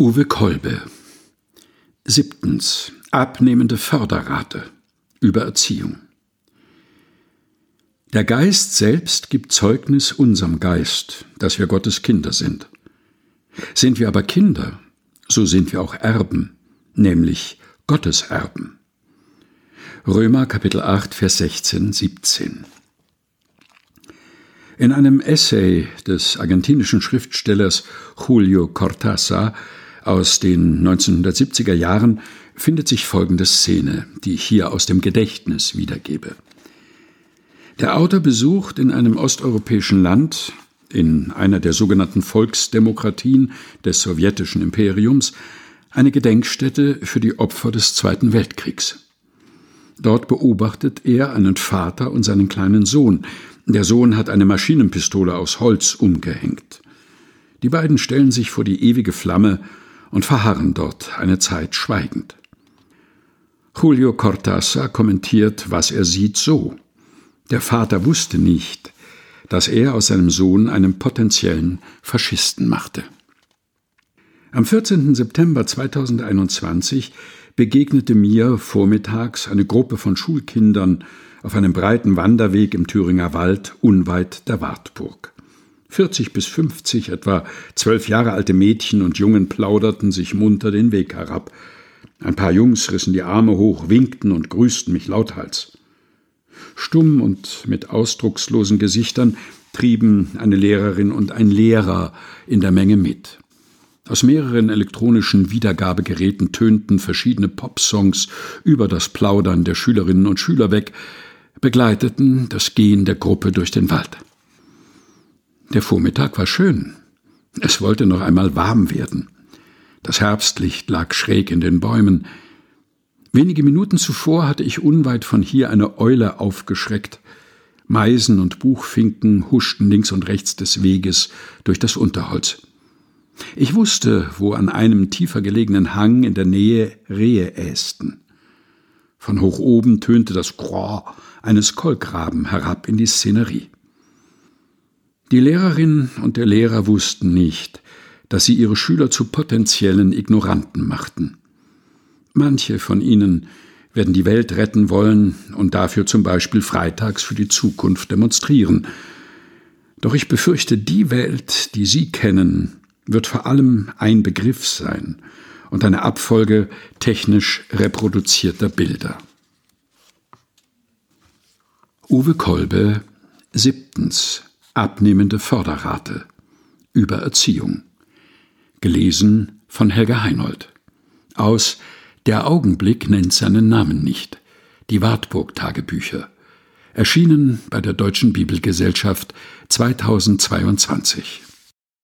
Uwe Kolbe. Siebtens. Abnehmende Förderrate. Übererziehung. Der Geist selbst gibt Zeugnis unserem Geist, dass wir Gottes Kinder sind. Sind wir aber Kinder, so sind wir auch Erben, nämlich Gottes Erben. Römer Kapitel 8, Vers 16, 17. In einem Essay des argentinischen Schriftstellers Julio Cortázar aus den 1970er Jahren findet sich folgende Szene, die ich hier aus dem Gedächtnis wiedergebe. Der Autor besucht in einem osteuropäischen Land, in einer der sogenannten Volksdemokratien des sowjetischen Imperiums, eine Gedenkstätte für die Opfer des Zweiten Weltkriegs. Dort beobachtet er einen Vater und seinen kleinen Sohn. Der Sohn hat eine Maschinenpistole aus Holz umgehängt. Die beiden stellen sich vor die ewige Flamme und verharren dort eine Zeit schweigend. Julio Cortázar kommentiert, was er sieht, so. Der Vater wusste nicht, dass er aus seinem Sohn einen potenziellen Faschisten machte. Am 14. September 2021 begegnete mir vormittags eine Gruppe von Schulkindern auf einem breiten Wanderweg im Thüringer Wald unweit der Wartburg. 40 bis 50 etwa zwölf Jahre alte Mädchen und Jungen plauderten sich munter den Weg herab. Ein paar Jungs rissen die Arme hoch, winkten und grüßten mich lauthals. Stumm und mit ausdruckslosen Gesichtern trieben eine Lehrerin und ein Lehrer in der Menge mit. Aus mehreren elektronischen Wiedergabegeräten tönten verschiedene Popsongs über das Plaudern der Schülerinnen und Schüler weg, begleiteten das Gehen der Gruppe durch den Wald. Der Vormittag war schön. Es wollte noch einmal warm werden. Das Herbstlicht lag schräg in den Bäumen. Wenige Minuten zuvor hatte ich unweit von hier eine Eule aufgeschreckt. Meisen und Buchfinken huschten links und rechts des Weges durch das Unterholz. Ich wusste, wo an einem tiefer gelegenen Hang in der Nähe Rehe ästen. Von hoch oben tönte das Grrr eines Kolkraben herab in die Szenerie. Die Lehrerin und der Lehrer wussten nicht, dass sie ihre Schüler zu potenziellen Ignoranten machten. Manche von ihnen werden die Welt retten wollen und dafür zum Beispiel freitags für die Zukunft demonstrieren. Doch ich befürchte, die Welt, die Sie kennen, wird vor allem ein Begriff sein und eine Abfolge technisch reproduzierter Bilder. Uwe Kolbe, siebtens Abnehmende Förderrate. Übererziehung. Gelesen von Helga Heinold. Aus Der Augenblick nennt seinen Namen nicht. Die Wartburg-Tagebücher. Erschienen bei der Deutschen Bibelgesellschaft 2022.